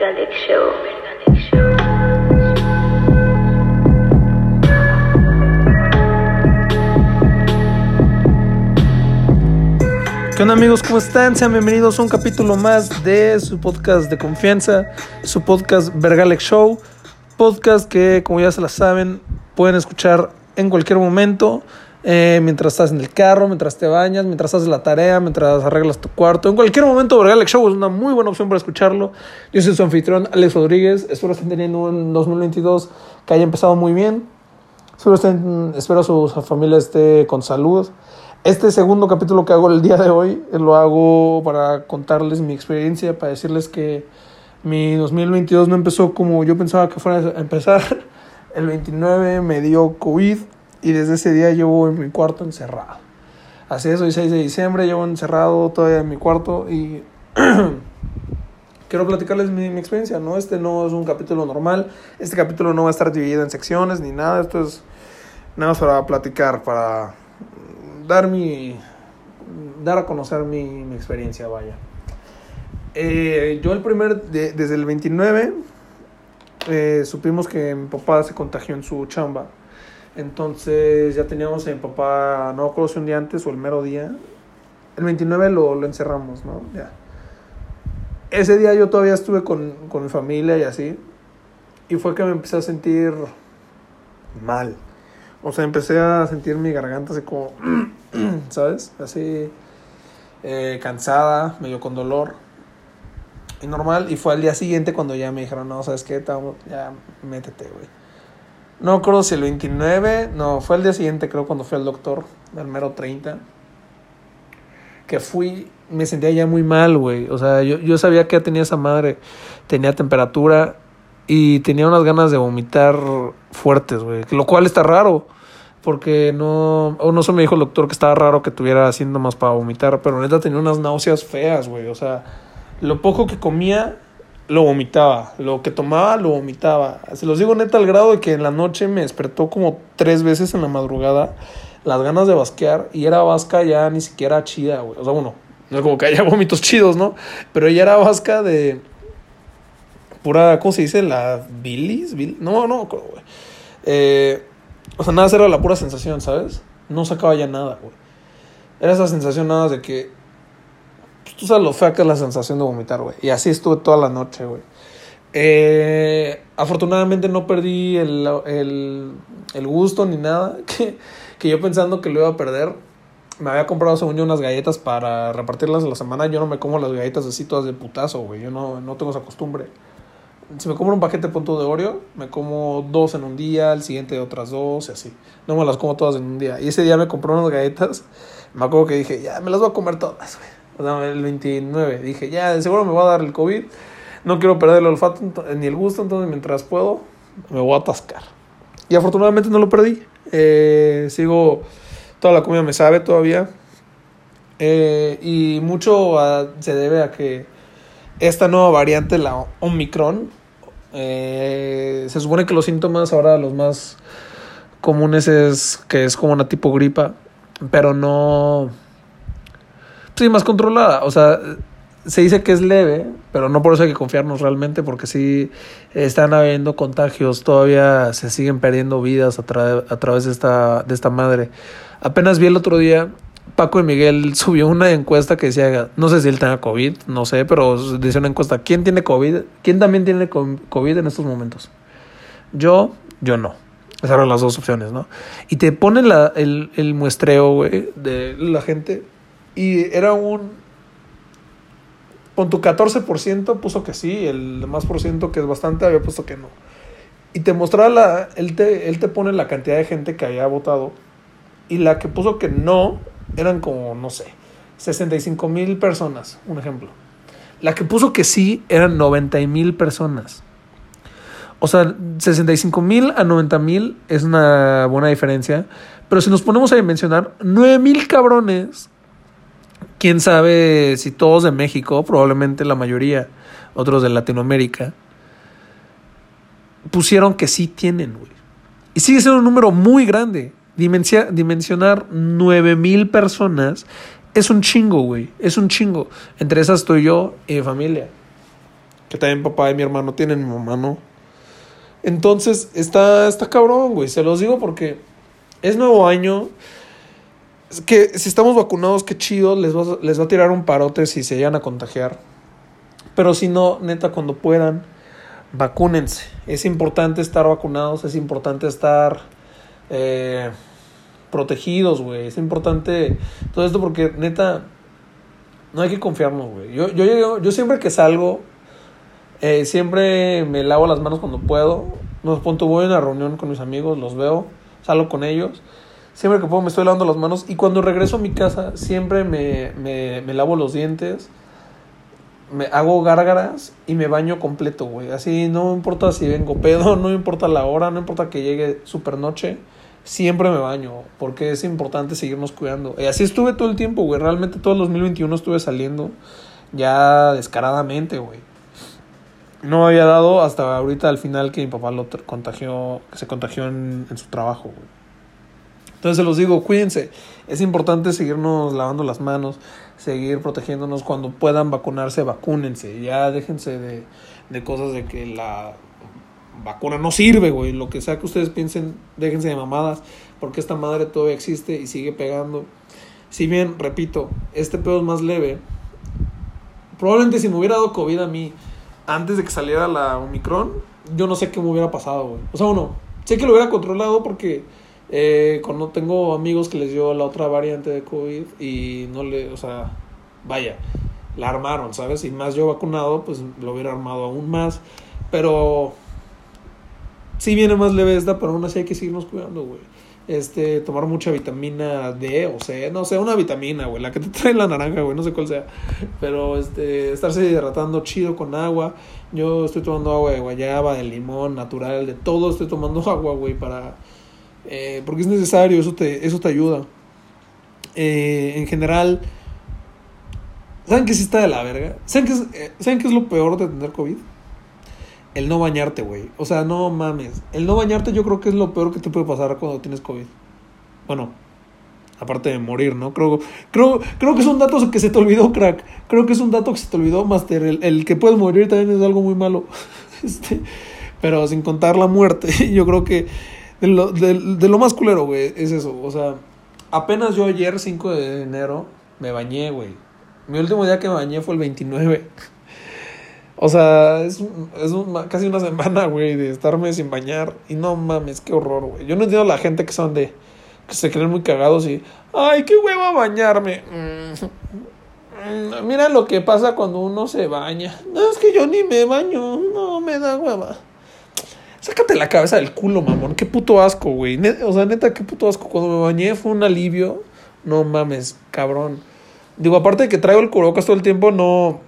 Show. ¿Qué onda amigos? ¿Cómo están? Sean bienvenidos a un capítulo más de su podcast de confianza, su podcast Vergalex Show, podcast que como ya se la saben pueden escuchar en cualquier momento, eh, mientras estás en el carro, mientras te bañas, mientras haces la tarea, mientras arreglas tu cuarto, en cualquier momento Vergalex Show es una muy buena opción para escucharlo. Yo soy su anfitrión Alex Rodríguez, espero estén teniendo un 2022 que haya empezado muy bien, espero, estén, espero su, su familia esté con salud. Este segundo capítulo que hago el día de hoy eh, lo hago para contarles mi experiencia, para decirles que mi 2022 no empezó como yo pensaba que fuera a empezar. El 29 me dio COVID y desde ese día llevo en mi cuarto encerrado. Así es, hoy 6 de diciembre, llevo encerrado todavía en mi cuarto y quiero platicarles mi, mi experiencia, ¿no? Este no es un capítulo normal, este capítulo no va a estar dividido en secciones ni nada, esto es nada más para platicar, para dar mi dar a conocer mi, mi experiencia vaya Eh, yo el primer de- desde el 29 eh, supimos que mi papá se contagió en su chamba entonces ya teníamos a mi papá no recuerdo si un día antes o el mero día el 29 lo, lo encerramos no ya ese día yo todavía estuve con, con mi familia y así y fue que me empecé a sentir mal o sea, empecé a sentir mi garganta así como, ¿sabes? Así eh, cansada, medio con dolor. Y normal. Y fue al día siguiente cuando ya me dijeron, no, ¿sabes qué? Ya, métete, güey. No recuerdo si el 29, no, fue el día siguiente, creo, cuando fui al doctor, el mero 30. Que fui, me sentía ya muy mal, güey. O sea, yo, yo sabía que ya tenía esa madre, tenía temperatura y tenía unas ganas de vomitar fuertes, güey. Lo cual está raro. Porque no. O no se me dijo el doctor que estaba raro que tuviera síntomas para vomitar. Pero neta tenía unas náuseas feas, güey. O sea, lo poco que comía, lo vomitaba. Lo que tomaba, lo vomitaba. Se los digo neta al grado de que en la noche me despertó como tres veces en la madrugada las ganas de basquear. Y era vasca ya ni siquiera chida, güey. O sea, bueno, no es como que haya vómitos chidos, ¿no? Pero ella era vasca de pura, ¿cómo se dice? La bilis, Bil- no, no, güey. Eh, o sea, nada era la pura sensación, ¿sabes? No sacaba ya nada, güey. Era esa sensación nada de que, tú sabes lo fea que es la sensación de vomitar, güey. Y así estuve toda la noche, güey. Eh, afortunadamente no perdí el, el, el gusto ni nada. Que, que yo pensando que lo iba a perder, me había comprado según yo unas galletas para repartirlas a la semana. Yo no me como las galletas así todas de putazo, güey. Yo no, no tengo esa costumbre. Si me compro un paquete de punto de Oreo, me como dos en un día, el siguiente otras dos y así. No me las como todas en un día. Y ese día me compré unas galletas. Me acuerdo que dije, ya, me las voy a comer todas, güey. El 29. Dije, ya, de seguro me va a dar el COVID. No quiero perder el olfato ni el gusto, entonces mientras puedo, me voy a atascar. Y afortunadamente no lo perdí. Eh, sigo, toda la comida me sabe todavía. Eh, y mucho ah, se debe a que esta nueva variante, la Omicron, eh, se supone que los síntomas ahora los más comunes es que es como una tipo gripa, pero no... Sí, más controlada. O sea, se dice que es leve, pero no por eso hay que confiarnos realmente, porque sí están habiendo contagios, todavía se siguen perdiendo vidas a, tra- a través de esta, de esta madre. Apenas vi el otro día, Paco y Miguel subió una encuesta que decía, no sé si él tenga COVID, no sé, pero decía una encuesta, ¿quién tiene COVID? ¿Quién también tiene co- COVID en estos momentos? Yo, yo no. Esas eran las dos opciones, ¿no? Y te ponen la, el, el muestreo, güey, de la gente. Y era un... Con tu 14% puso que sí, el más por ciento que es bastante había puesto que no. Y te mostraba la... Él te, él te pone la cantidad de gente que había votado. Y la que puso que no eran como, no sé, 65 mil personas, un ejemplo. La que puso que sí eran 90 mil personas. O sea, 65 mil a 90 mil es una buena diferencia. Pero si nos ponemos a mencionar, 9 mil cabrones. Quién sabe si todos de México, probablemente la mayoría, otros de Latinoamérica, pusieron que sí tienen, güey. Y sigue siendo un número muy grande. Dimensionar 9 mil personas es un chingo, güey. Es un chingo. Entre esas estoy yo y mi familia. que también papá y mi hermano tienen, mi mamá no. Entonces, está, está cabrón, güey. Se los digo porque es nuevo año. Que si estamos vacunados, qué chido. Les va, les va a tirar un parote si se llegan a contagiar. Pero si no, neta, cuando puedan, vacúnense. Es importante estar vacunados. Es importante estar eh, protegidos, güey. Es importante todo esto porque, neta, no hay que confiarnos, güey. Yo, yo, yo, yo siempre que salgo, eh, siempre me lavo las manos cuando puedo. Nos punto, voy a una reunión con mis amigos, los veo, salgo con ellos. Siempre que puedo me estoy lavando las manos. Y cuando regreso a mi casa, siempre me, me, me lavo los dientes. Me hago gárgaras y me baño completo, güey. Así no importa si vengo pedo, no importa la hora, no importa que llegue super noche. Siempre me baño, porque es importante seguirnos cuidando. Y así estuve todo el tiempo, güey. Realmente todo el 2021 estuve saliendo ya descaradamente, güey no había dado hasta ahorita al final que mi papá lo contagió, que se contagió en, en su trabajo, güey. Entonces se los digo, cuídense. Es importante seguirnos lavando las manos, seguir protegiéndonos. Cuando puedan vacunarse, vacúnense. Ya déjense de, de cosas de que la vacuna no sirve, güey. Lo que sea que ustedes piensen, déjense de mamadas. Porque esta madre todavía existe y sigue pegando. Si bien, repito, este pedo es más leve. Probablemente si me hubiera dado COVID a mí antes de que saliera la Omicron, yo no sé qué me hubiera pasado, güey. O sea, uno, sé que lo hubiera controlado porque eh, cuando tengo amigos que les dio la otra variante de COVID y no le, o sea, vaya, la armaron, ¿sabes? Y más yo vacunado, pues lo hubiera armado aún más. Pero sí viene más leve esta, pero aún así hay que seguirnos cuidando, güey este, tomar mucha vitamina D o C, no sé, una vitamina, güey, la que te trae la naranja, güey, no sé cuál sea, pero este, estarse hidratando chido con agua, yo estoy tomando agua de guayaba, de limón, natural, de todo, estoy tomando agua, güey, para, eh, porque es necesario, eso te, eso te ayuda. Eh, en general, ¿saben qué sí está de la verga? ¿Saben qué es, eh, ¿saben qué es lo peor de tener COVID? el no bañarte, güey. O sea, no mames. El no bañarte yo creo que es lo peor que te puede pasar cuando tienes COVID. Bueno, aparte de morir, ¿no? Creo, creo, creo que es un dato que se te olvidó, crack. Creo que es un dato que se te olvidó, Master. El, el que puedes morir también es algo muy malo. Este, pero sin contar la muerte, yo creo que de lo, de, de lo más culero, güey, es eso. O sea, apenas yo ayer, 5 de enero, me bañé, güey. Mi último día que me bañé fue el 29. O sea, es, es casi una semana, güey, de estarme sin bañar. Y no mames, qué horror, güey. Yo no entiendo a la gente que son de. que se creen muy cagados y. ¡Ay, qué hueva bañarme! Mm, mira lo que pasa cuando uno se baña. No, es que yo ni me baño. No, me da hueva. Sácate la cabeza del culo, mamón. Qué puto asco, güey. o sea, neta, qué puto asco. Cuando me bañé fue un alivio. No mames, cabrón. Digo, aparte de que traigo el curocas todo el tiempo, no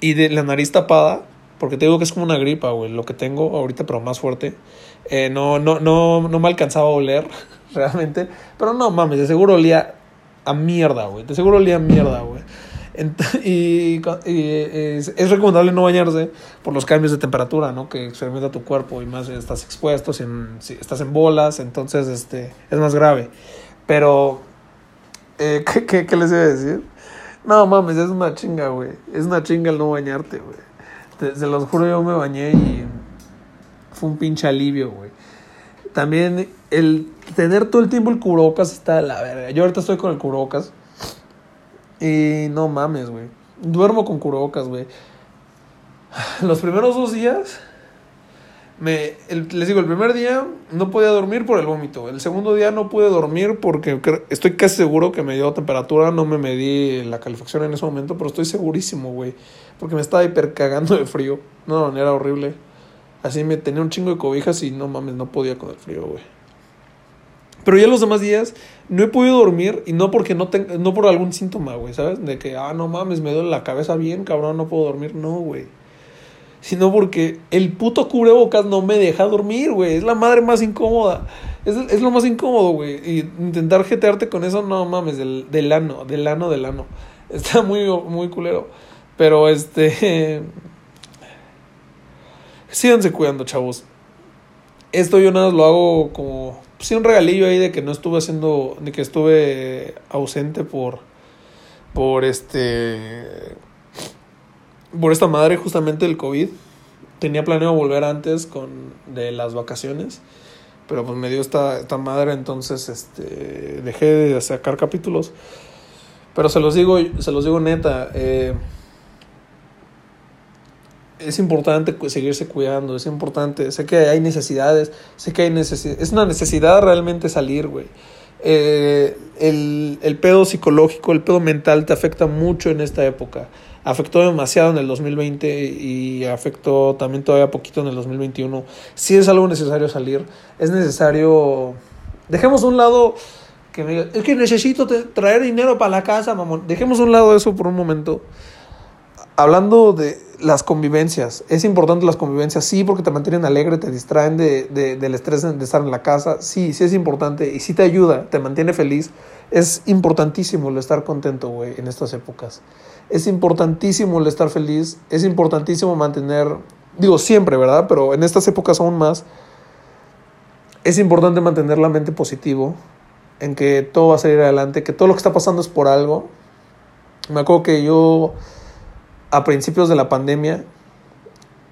y de la nariz tapada, porque te digo que es como una gripa, güey, lo que tengo ahorita, pero más fuerte. Eh, no, no, no, no me alcanzaba a oler, realmente. Pero no mames, de seguro olía a mierda, güey. De seguro olía a mierda, güey. Y, es, recomendable no bañarse por los cambios de temperatura, ¿no? Que experimenta tu cuerpo y más estás expuesto, si, estás en bolas, entonces este, es más grave. Pero, eh, ¿qué, qué, qué les iba a decir? No mames, es una chinga, güey. Es una chinga el no bañarte, güey. se los juro, yo me bañé y fue un pinche alivio, güey. También el tener todo el tiempo el cubrebocas está de la verga. Yo ahorita estoy con el cubrebocas. Y no mames, güey. Duermo con cubrebocas, güey. Los primeros dos días me, les digo, el primer día no podía dormir por el vómito. El segundo día no pude dormir porque estoy casi seguro que me dio temperatura. No me medí la calefacción en ese momento, pero estoy segurísimo, güey. Porque me estaba hiper cagando de frío. No, era horrible. Así me tenía un chingo de cobijas y no mames, no podía con el frío, güey. Pero ya los demás días no he podido dormir y no porque no tenga, no por algún síntoma, güey, ¿sabes? De que, ah, no mames, me duele la cabeza bien, cabrón, no puedo dormir. No, güey sino porque el puto cubrebocas no me deja dormir, güey. Es la madre más incómoda. Es, es lo más incómodo, güey. Y intentar jetearte con eso, no mames, del, del ano, del ano, del ano. Está muy, muy culero. Pero este. Síganse cuidando, chavos. Esto yo nada más lo hago como. Sí, un regalillo ahí de que no estuve haciendo. De que estuve ausente por. Por este por esta madre justamente el COVID. Tenía planeado volver antes con de las vacaciones, pero pues me dio esta, esta madre, entonces este dejé de sacar capítulos. Pero se los digo, se los digo neta, eh, es importante seguirse cuidando, es importante, sé que hay necesidades, sé que hay necesidad, es una necesidad realmente salir, güey. Eh, el, el pedo psicológico, el pedo mental te afecta mucho en esta época. Afectó demasiado en el 2020 y afectó también todavía poquito en el 2021. Sí es algo necesario salir, es necesario... Dejemos un lado que me diga, es que necesito traer dinero para la casa, mamón. Dejemos un lado eso por un momento hablando de las convivencias, es importante las convivencias, sí, porque te mantienen alegre, te distraen de, de- del estrés de estar en la casa, sí, sí es importante y sí te ayuda, te mantiene feliz. Es importantísimo el estar contento, güey, en estas épocas. Es importantísimo el estar feliz, es importantísimo mantener, digo siempre, ¿verdad? Pero en estas épocas aún más, es importante mantener la mente positivo, en que todo va a salir adelante, que todo lo que está pasando es por algo. Me acuerdo que yo a principios de la pandemia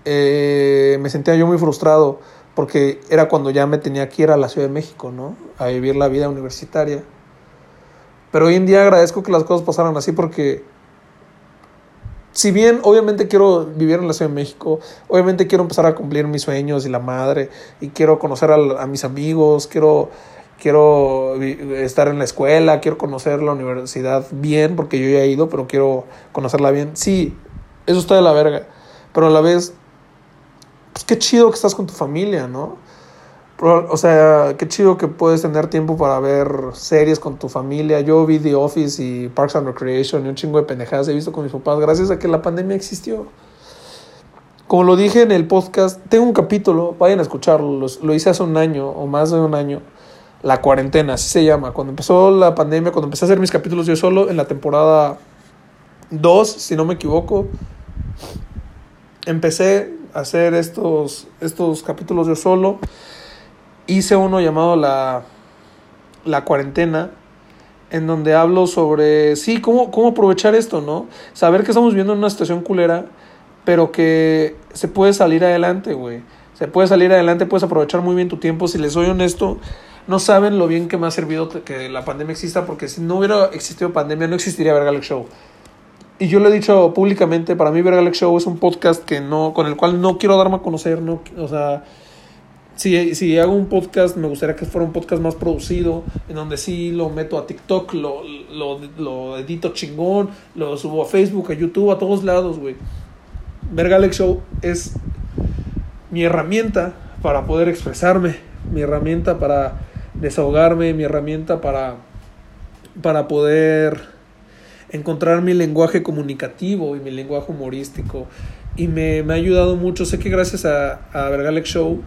eh, me sentía yo muy frustrado porque era cuando ya me tenía que ir a la Ciudad de México, ¿no? A vivir la vida universitaria. Pero hoy en día agradezco que las cosas pasaran así porque si bien obviamente quiero vivir en la Ciudad de México, obviamente quiero empezar a cumplir mis sueños y la madre, y quiero conocer a, a mis amigos, quiero, quiero estar en la escuela, quiero conocer la universidad bien, porque yo ya he ido, pero quiero conocerla bien. Sí, eso está de la verga, pero a la vez, pues qué chido que estás con tu familia, ¿no? O sea, qué chido que puedes tener tiempo para ver series con tu familia. Yo vi The Office y Parks and Recreation y un chingo de pendejadas he visto con mis papás gracias a que la pandemia existió. Como lo dije en el podcast, tengo un capítulo, vayan a escucharlo, lo hice hace un año o más de un año. La cuarentena, así se llama. Cuando empezó la pandemia, cuando empecé a hacer mis capítulos yo solo, en la temporada 2, si no me equivoco, empecé a hacer estos, estos capítulos yo solo. Hice uno llamado La, la Cuarentena, en donde hablo sobre, sí, cómo, cómo aprovechar esto, ¿no? Saber que estamos viviendo en una situación culera, pero que se puede salir adelante, güey. Se puede salir adelante, puedes aprovechar muy bien tu tiempo. Si les soy honesto, no saben lo bien que me ha servido que la pandemia exista, porque si no hubiera existido pandemia, no existiría Vergalex Show. Y yo lo he dicho públicamente, para mí Vergalex Show es un podcast que no, con el cual no quiero darme a conocer, no, o sea, si, si hago un podcast, me gustaría que fuera un podcast más producido, en donde sí lo meto a TikTok, lo, lo, lo edito chingón, lo subo a Facebook, a YouTube, a todos lados, güey. Vergalex Show es mi herramienta para poder expresarme, mi herramienta para desahogarme, mi herramienta para, para poder encontrar mi lenguaje comunicativo y mi lenguaje humorístico. Y me, me ha ayudado mucho. Sé que gracias a, a Vergalex Show,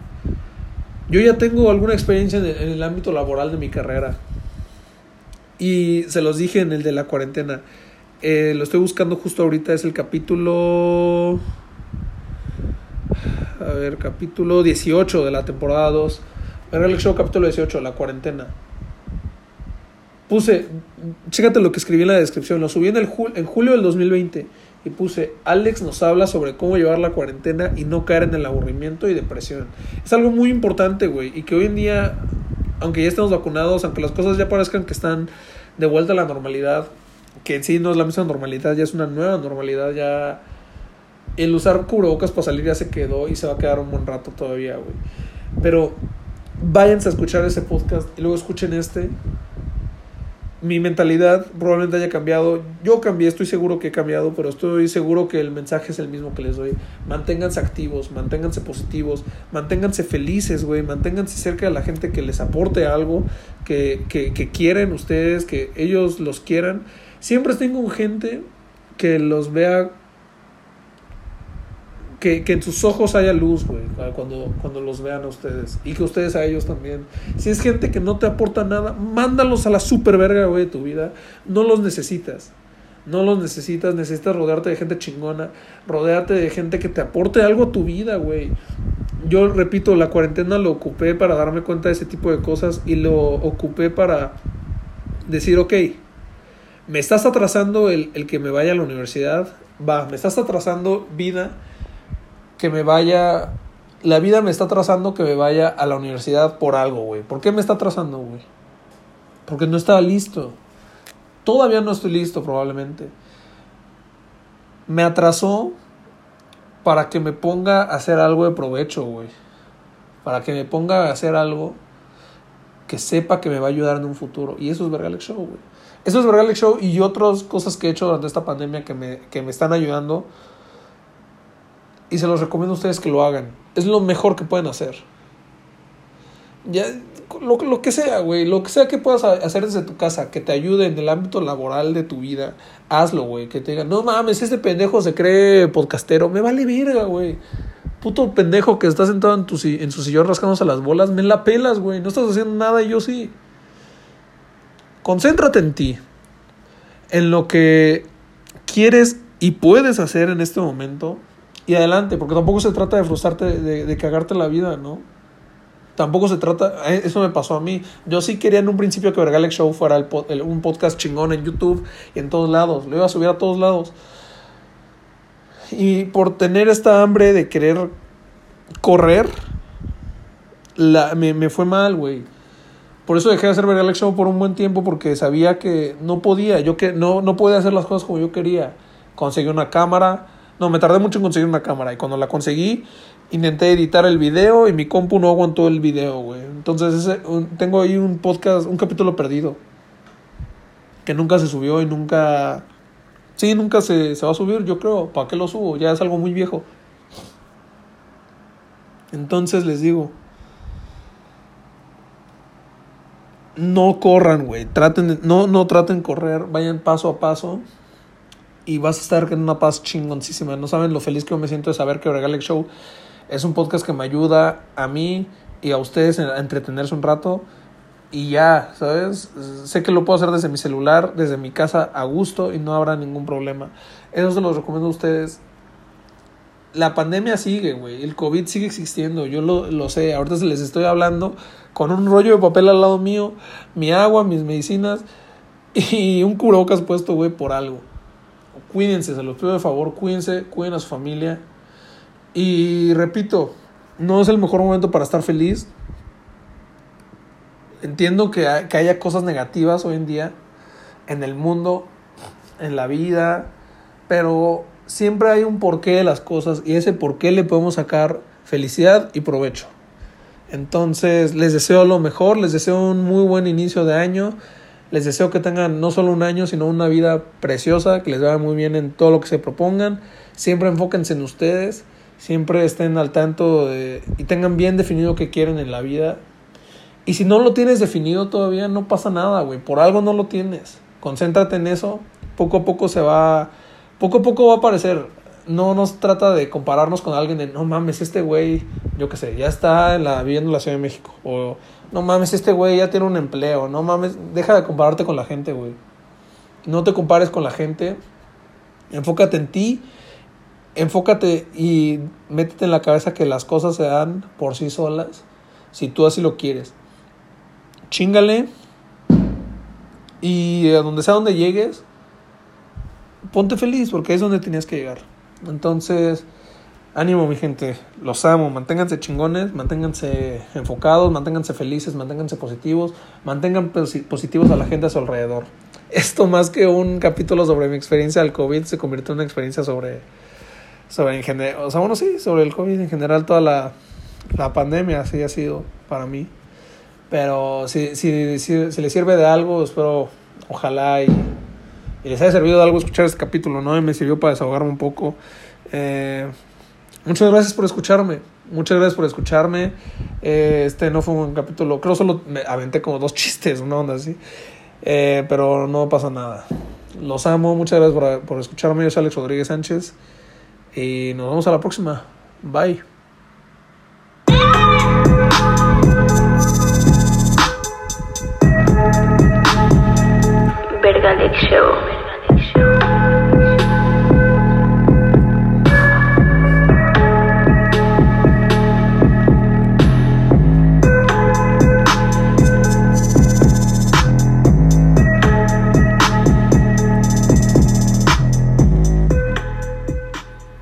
yo ya tengo alguna experiencia en el, ámbito laboral de mi carrera. Y se los dije en el de la cuarentena. Eh, lo estoy buscando justo ahorita. Es el capítulo. A ver, capítulo 18 de la temporada 2. Vergalex Show, capítulo 18, la cuarentena. Puse, chécate lo que escribí en la descripción, lo subí en, el jul- en julio del 2020 y puse, Alex nos habla sobre cómo llevar la cuarentena y no caer en el aburrimiento y depresión. Es algo muy importante, güey, y que hoy en día, aunque ya estemos vacunados, aunque las cosas ya parezcan que están de vuelta a la normalidad, que en sí no es la misma normalidad, ya es una nueva normalidad, ya el usar cubrebocas para salir ya se quedó y se va a quedar un buen rato todavía, güey. Pero váyanse a escuchar ese podcast y luego escuchen este mi mentalidad probablemente haya cambiado. Yo cambié, estoy seguro que he cambiado, pero estoy seguro que el mensaje es el mismo que les doy. Manténganse activos, manténganse positivos, manténganse felices, güey. Manténganse cerca de la gente que les aporte algo, que, que, que quieren ustedes, que ellos los quieran. Siempre estén con gente que los vea. Que, en sus ojos haya luz, güey, cuando, cuando los vean a ustedes. Y que ustedes a ellos también. Si es gente que no te aporta nada, mándalos a la super verga, güey, de tu vida. No los necesitas. No los necesitas. Necesitas rodearte de gente chingona. Rodearte de gente que te aporte algo a tu vida, güey. Yo repito, la cuarentena lo ocupé para darme cuenta de ese tipo de cosas. Y lo ocupé para decir, ok, me estás atrasando el, el que me vaya a la universidad, va, me estás atrasando vida, que me vaya, la vida me está atrasando que me vaya a la universidad por algo, güey. ¿Por qué me está atrasando, güey? Porque no estaba listo. Todavía no estoy listo, probablemente. Me atrasó para que me ponga a hacer algo de provecho, güey. Para que me ponga a hacer algo que sepa que me va a ayudar en un futuro. Y eso es Vergalex Show, güey. Eso es Vergalex Show y otras cosas que he hecho durante esta pandemia que me, que me están ayudando. Y se los recomiendo a ustedes que lo hagan. Es lo mejor que pueden hacer. Ya, lo, lo que sea, güey. Lo que sea que puedas hacer desde tu casa, que te ayude en el ámbito laboral de tu vida, hazlo, güey. Que te digan, no mames, este pendejo se cree podcastero. Me vale verga, güey. Puto pendejo que está sentado en, tu, en su sillón rascándose las bolas, me la pelas, güey. No estás haciendo nada y yo sí. Concéntrate en ti. En lo que quieres y puedes hacer en este momento. Y adelante, porque tampoco se trata de frustrarte, de, de cagarte la vida, ¿no? Tampoco se trata, eh, eso me pasó a mí. Yo sí quería en un principio que Vergalex Show fuera el el- un podcast chingón en YouTube y en todos lados. Lo iba a subir a todos lados. Y por tener esta hambre de querer correr, la, me, me fue mal, güey. Por eso dejé de hacer Vergalex Show por un buen tiempo porque sabía que no podía, yo que no, no podía hacer las cosas como yo quería. Conseguí una cámara, no, me tardé mucho en conseguir una cámara y cuando la conseguí intenté editar el video y mi compu no aguantó el video, güey. Entonces ese, tengo ahí un podcast, un capítulo perdido que nunca se subió y nunca... Sí, nunca se, se va a subir, yo creo. ¿Para qué lo subo? Ya es algo muy viejo. Entonces les digo, no corran, güey. Traten no, no traten correr, vayan paso a paso. Y vas a estar en una paz chingoncísima. No saben lo feliz que yo me siento de saber que Regalex Show es un podcast que me ayuda a mí y a ustedes a entretenerse un rato. Y ya, ¿sabes? Sé que lo puedo hacer desde mi celular, desde mi casa, a gusto y no habrá ningún problema. Eso se los recomiendo a ustedes. La pandemia sigue, güey. El COVID sigue existiendo. Yo lo, lo sé. Ahorita se les estoy hablando con un rollo de papel al lado mío, mi agua, mis medicinas y un cubrebocas puesto, güey, por algo. Cuídense, se los pido de favor, cuídense, cuiden a su familia. Y repito, no es el mejor momento para estar feliz. Entiendo que, hay- que haya cosas negativas hoy en día en el mundo, en la vida, pero siempre hay un porqué de las cosas y ese porqué le podemos sacar felicidad y provecho. Entonces, les deseo lo mejor, les deseo un muy buen inicio de año. Les deseo que tengan no solo un año, sino una vida preciosa, que les vaya muy bien en todo lo que se propongan. Siempre enfóquense en ustedes, siempre estén al tanto de- y tengan bien definido qué quieren en la vida. Y si no lo tienes definido todavía, no pasa nada, güey. Por algo no lo tienes. Concéntrate en eso. Poco a poco se va. Poco a poco va a aparecer. No nos trata de compararnos con alguien de no mames, este güey, yo qué sé, ya está en la, viviendo en la Ciudad de México. O no mames, este güey ya tiene un empleo. No mames, deja de compararte con la gente, güey. No te compares con la gente. Enfócate en ti. Enfócate y métete en la cabeza que las cosas se dan por sí solas. Si tú así lo quieres chingale y a donde sea donde llegues, ponte feliz porque es donde tenías que llegar. Entonces, ánimo mi gente, los amo, manténganse chingones, manténganse enfocados, manténganse felices, manténganse positivos, mantengan posi- positivos a la gente a su alrededor. Esto más que un capítulo sobre mi experiencia del COVID se convirtió en una experiencia sobre, sobre en o sea, bueno, sí, sobre el COVID en general, toda la, la pandemia así ha sido para mí. Pero si, si, si, si les sirve de algo, espero, ojalá y, y les haya servido de algo escuchar este capítulo, ¿no? Y me sirvió para desahogarme un poco. Eh, muchas gracias por escucharme. Muchas gracias por escucharme. Eh, este no fue un capítulo, creo solo me aventé como dos chistes, una onda así. Eh, pero no pasa nada. Los amo, muchas gracias por, por escucharme. Yo soy Alex Rodríguez Sánchez. Y nos vemos a la próxima. Bye. Vergalex Show.